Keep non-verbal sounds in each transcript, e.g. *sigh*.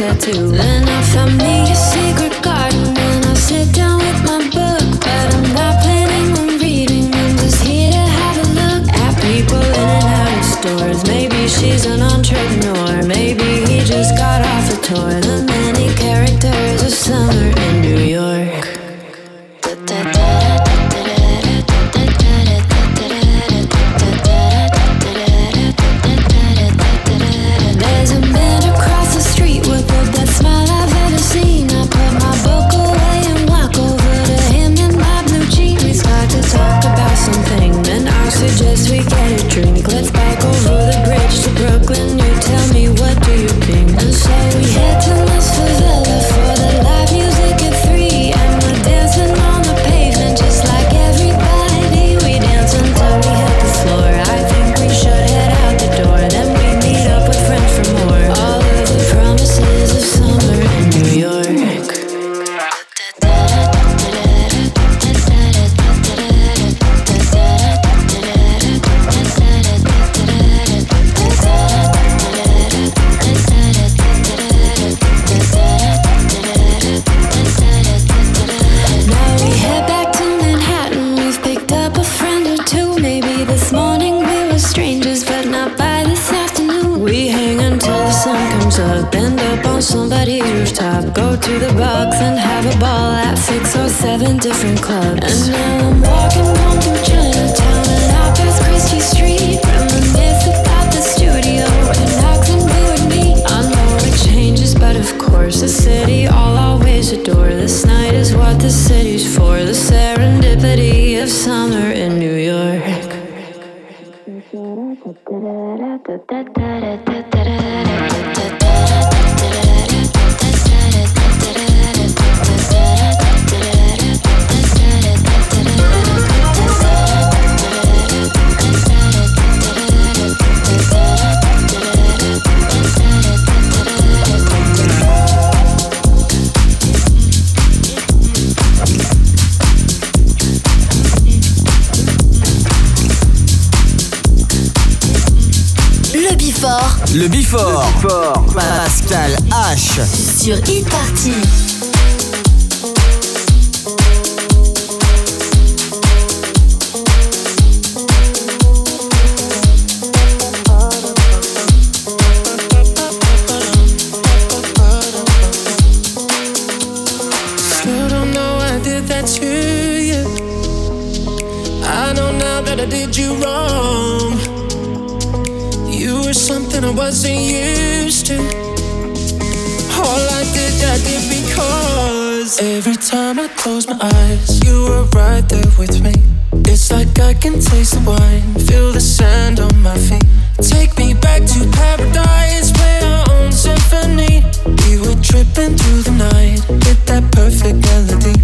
wanted to. And if I mean Go to the box and have a ball at six or seven different clubs. And now I'm walking home from Chinatown and I pass Christie Street. Reminisce about the studio and Oxen Blue and me. I know it changes, but of course, the city I'll always adore. This night is what the city's for. The serendipity of summer in New York. *laughs* Le Bifort. Pascal H. Sur Hit every time I close my eyes, you were right there with me. It's like I can taste the wine, feel the sand on my feet. Take me back to paradise, play our own symphony. We were tripping through the night, hit that perfect melody.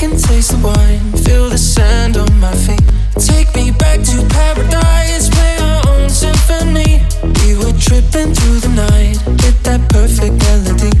Can taste the wine, feel the sand on my feet. Take me back to paradise, play our own symphony. We were tripping through the night, hit that perfect melody.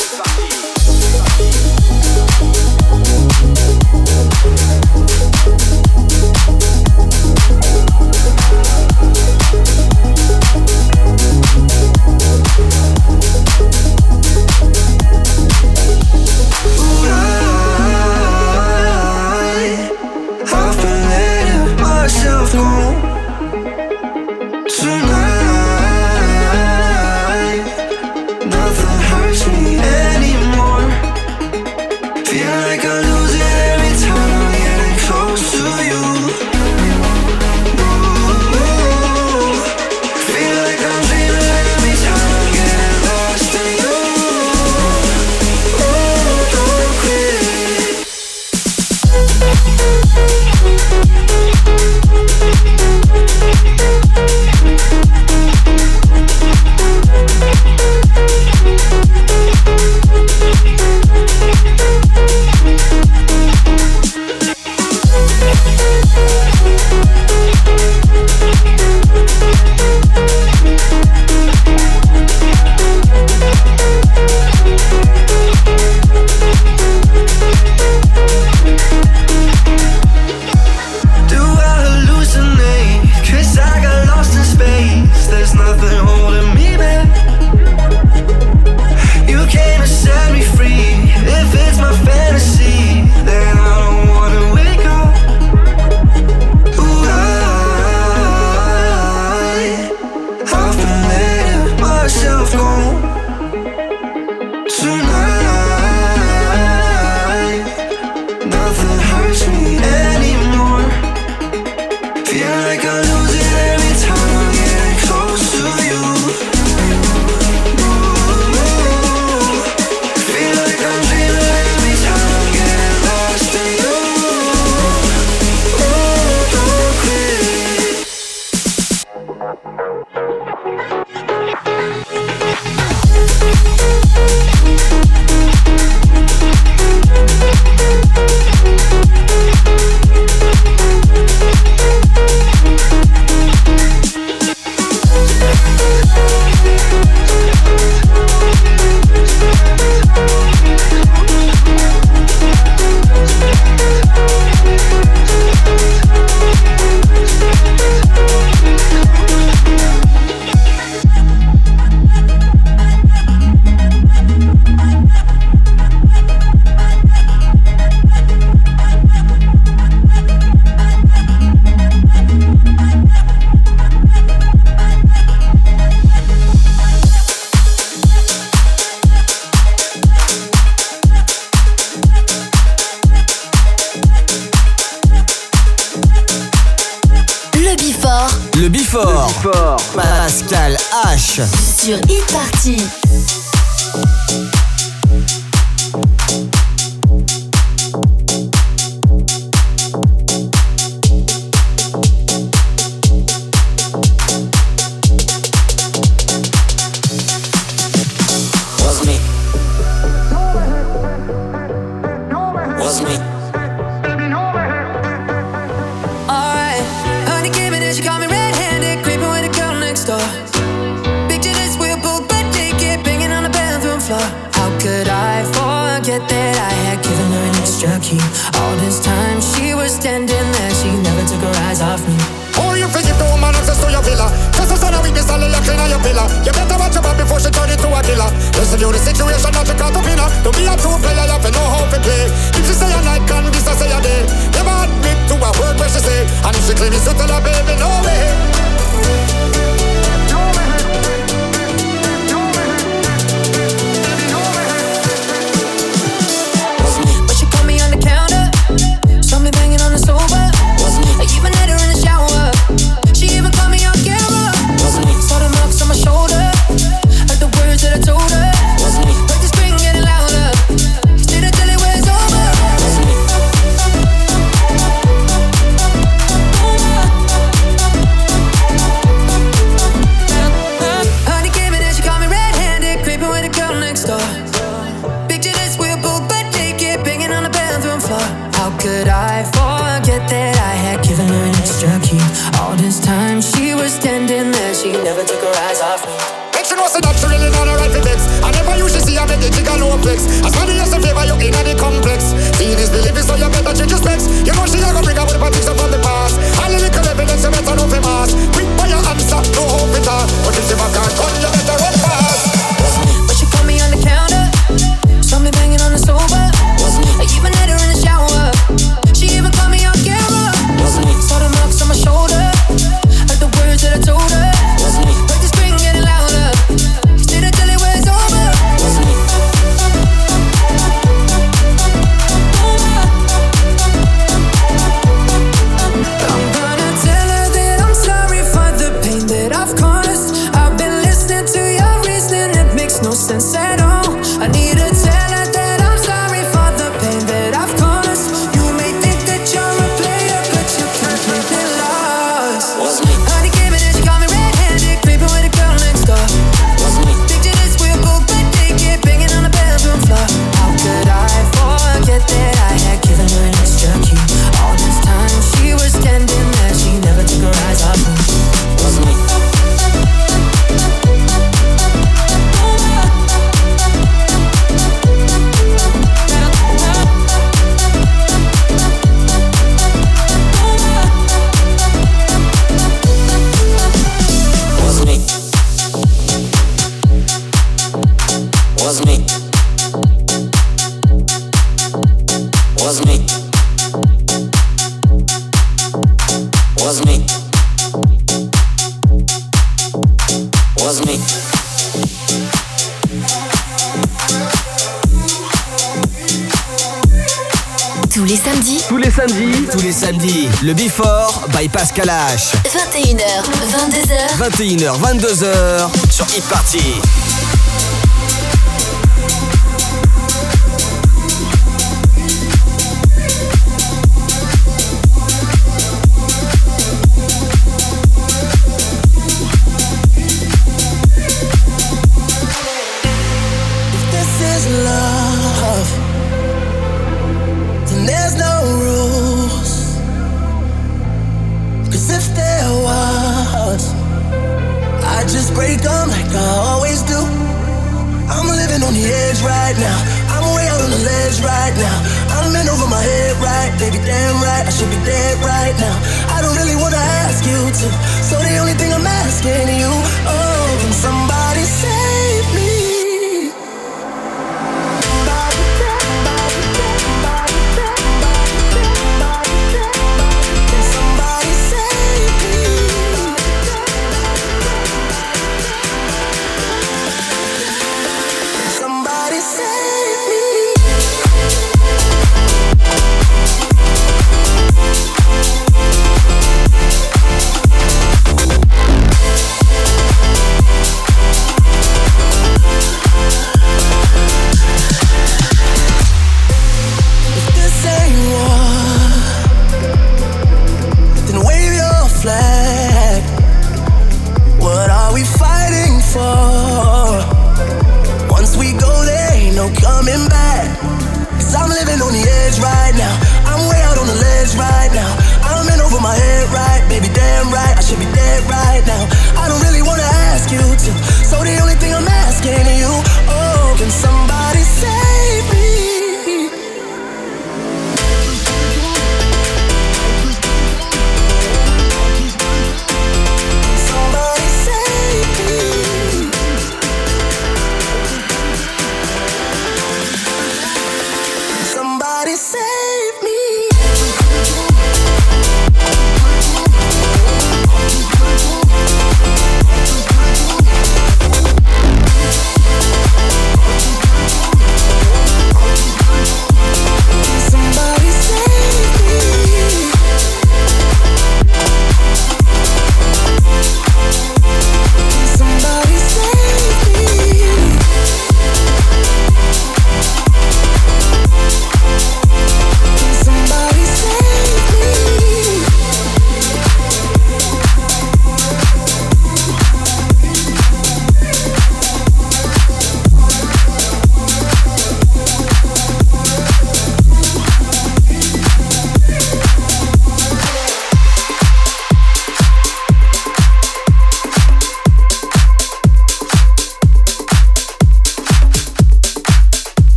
Le Before by Pascal H. 21h, 22h. 21h, 22h sur Hit Party. understand you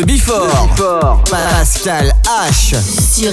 Le Bifort. Pascal H. sur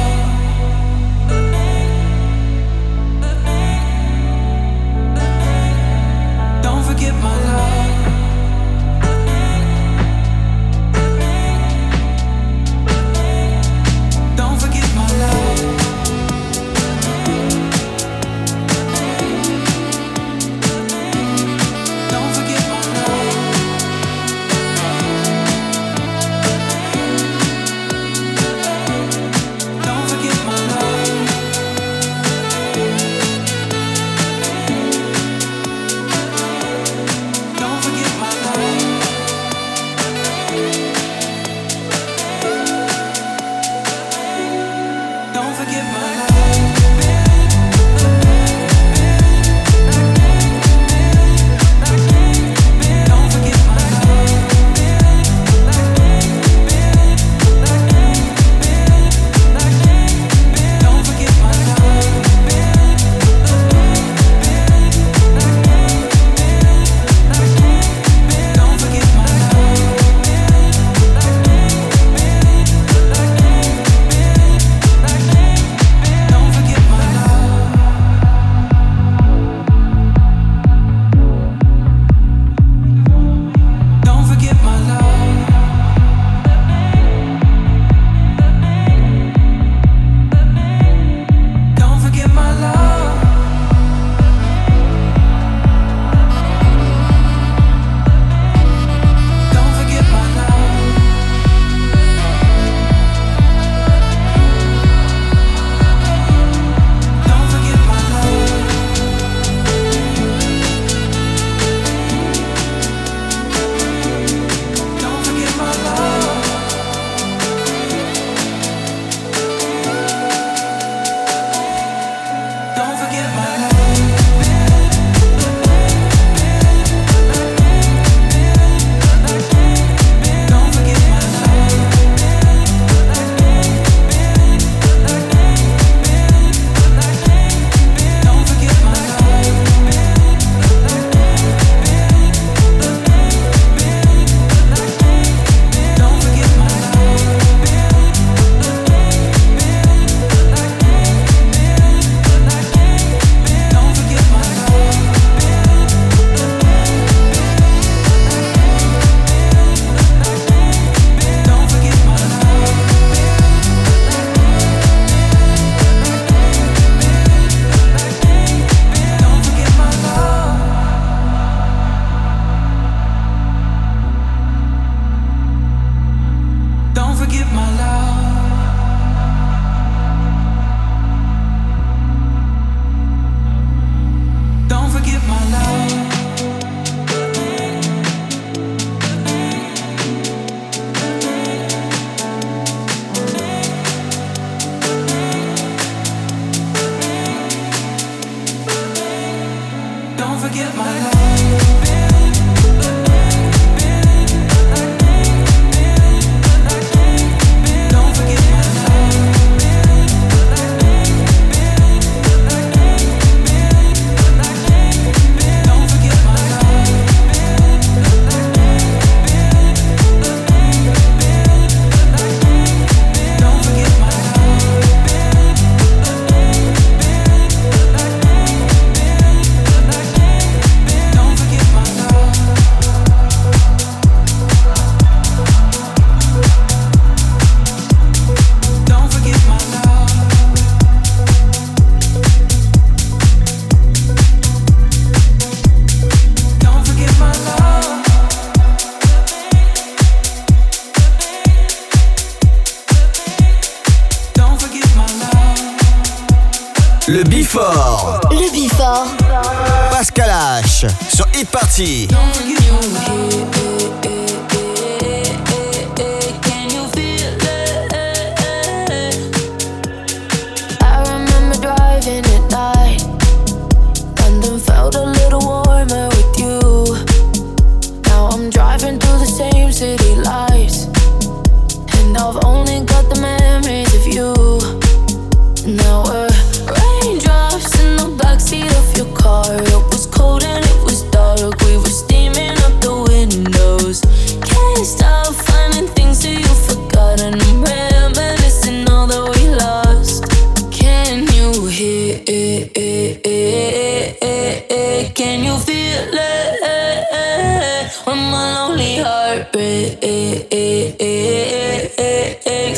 my lonely heart breaks.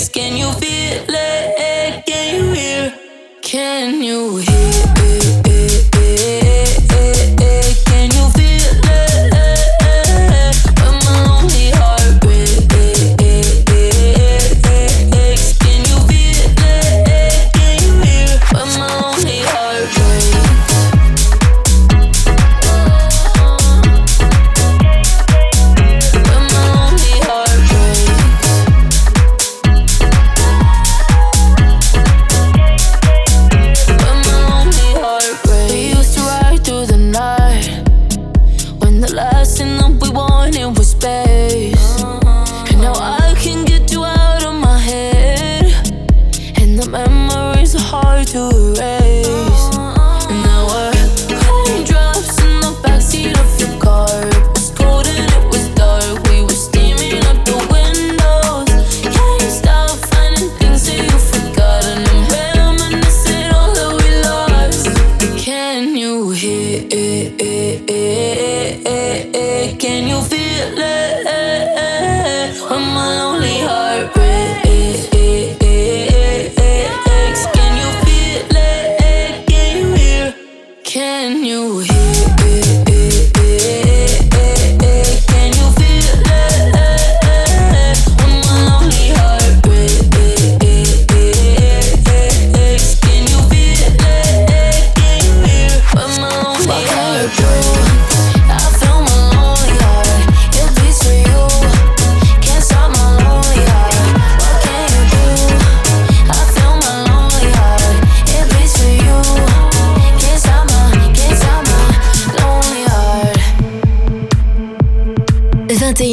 Can you feel it? Can you hear? Can you hear?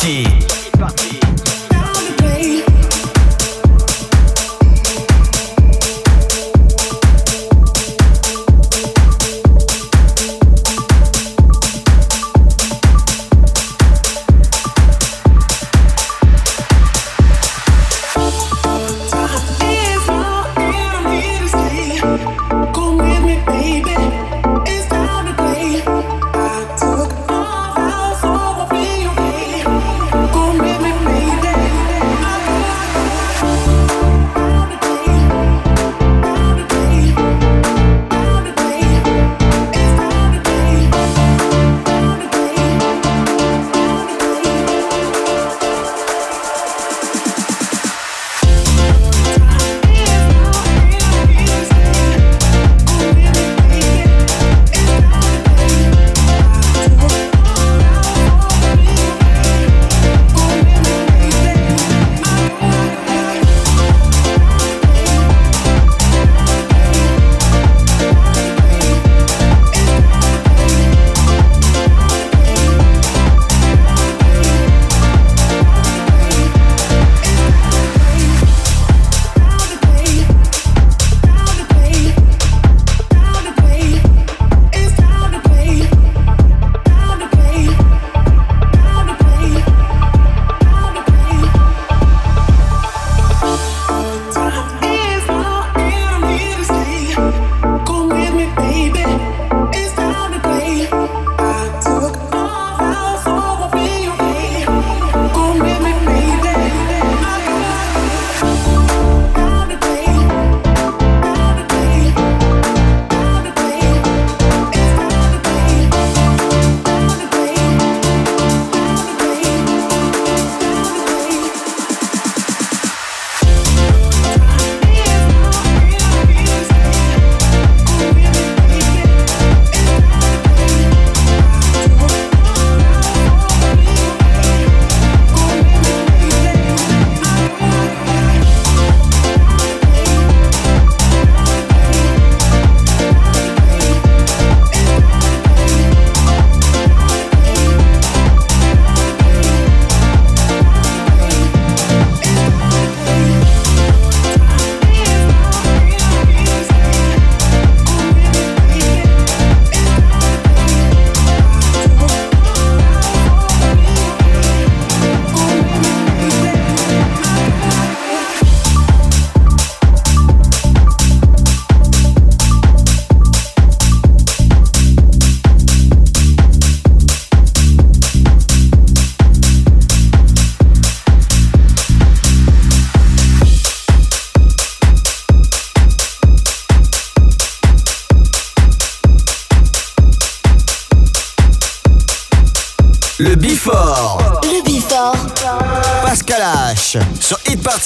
记。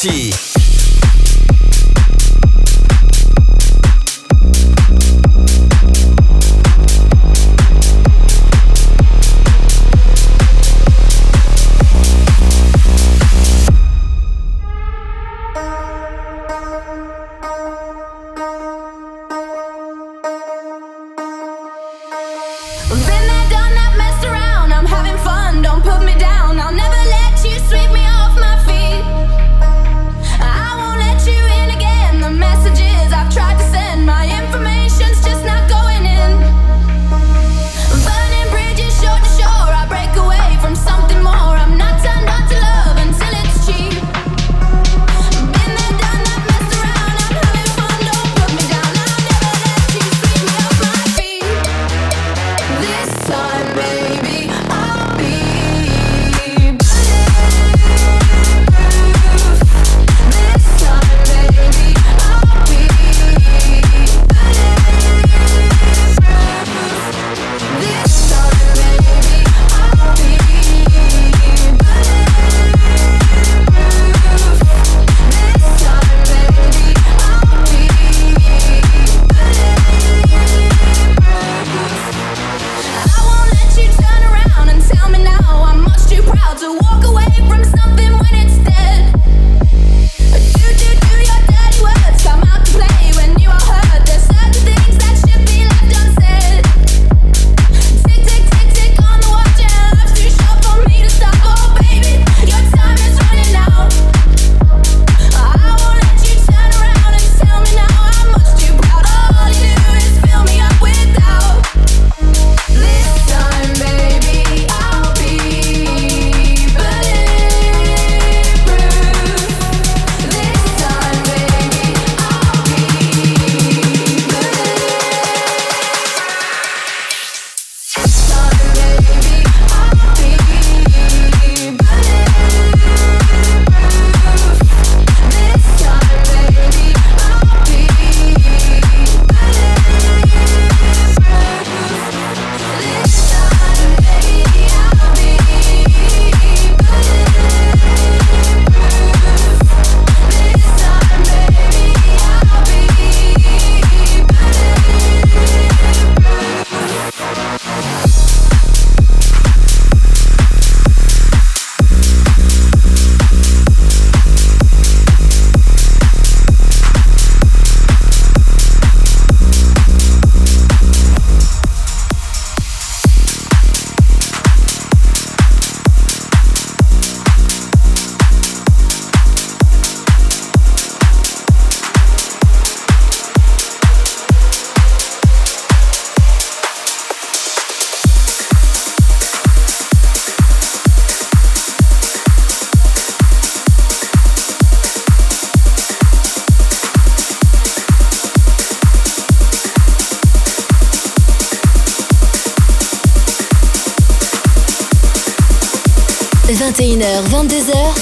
气。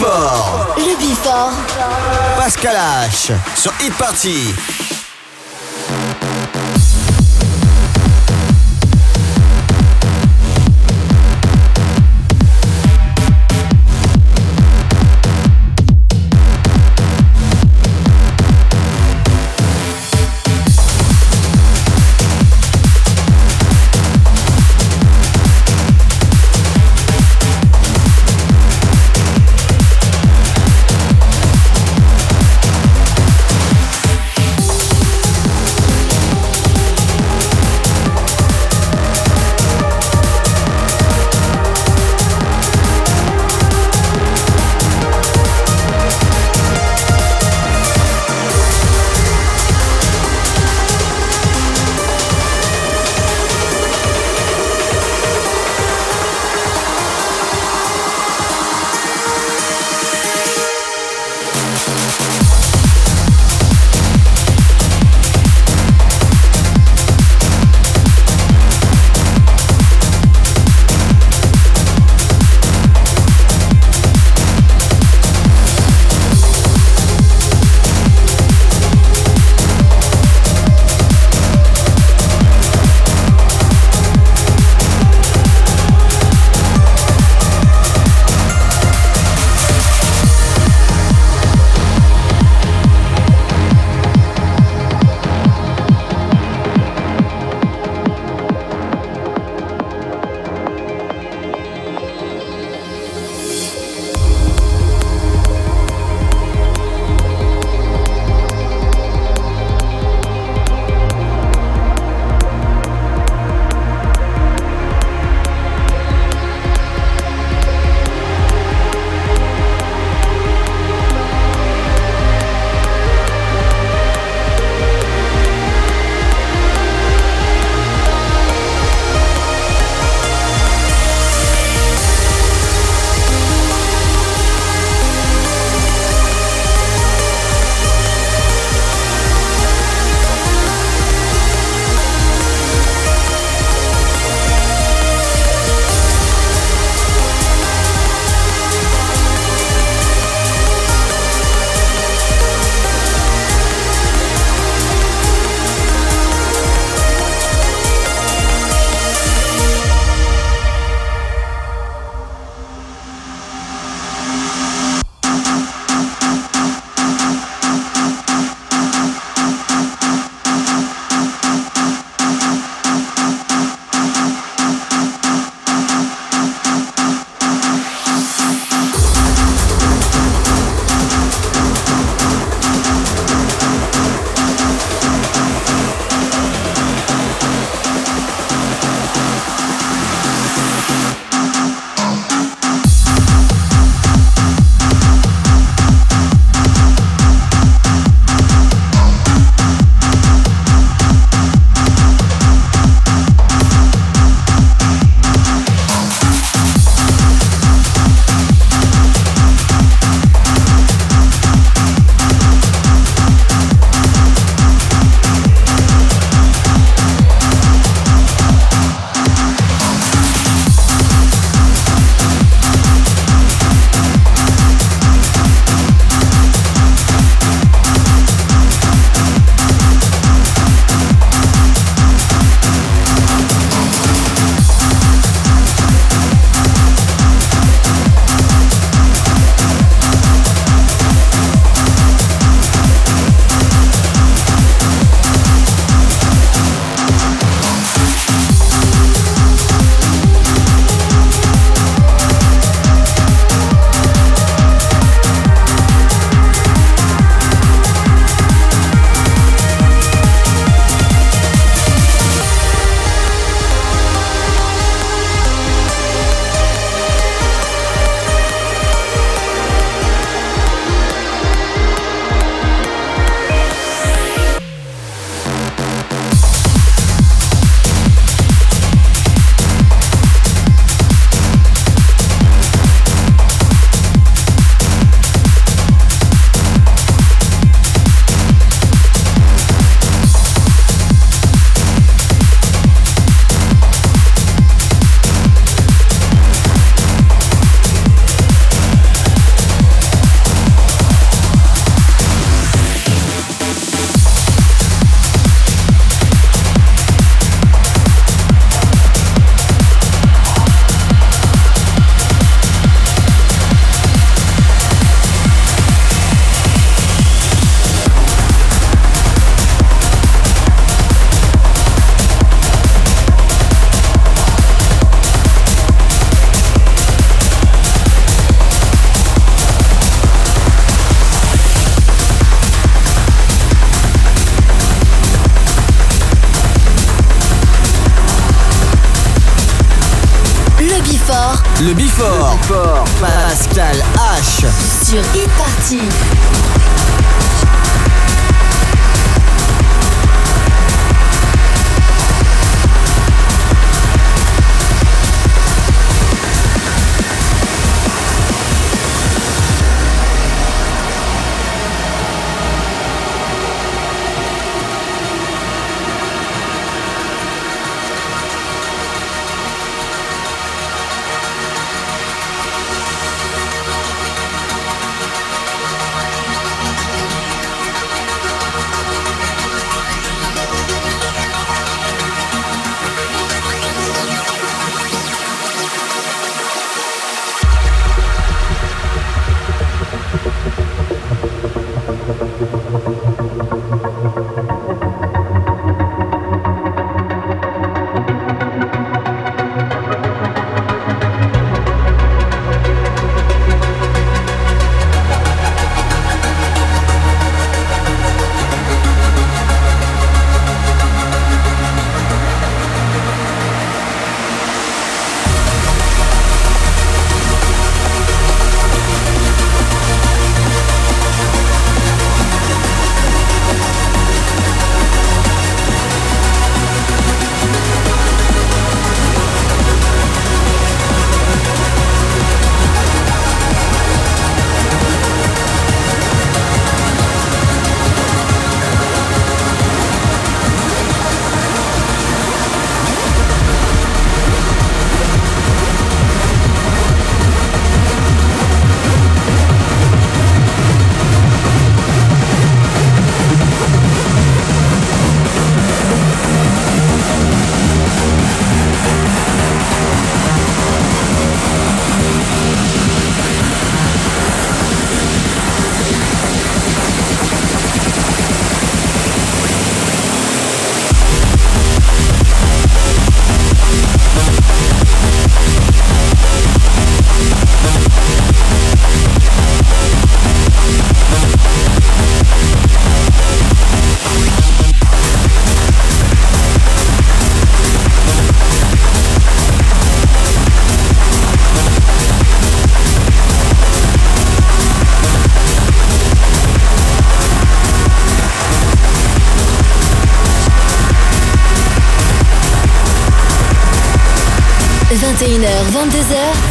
Le Bifort. Le. Pascal H. Sur Hit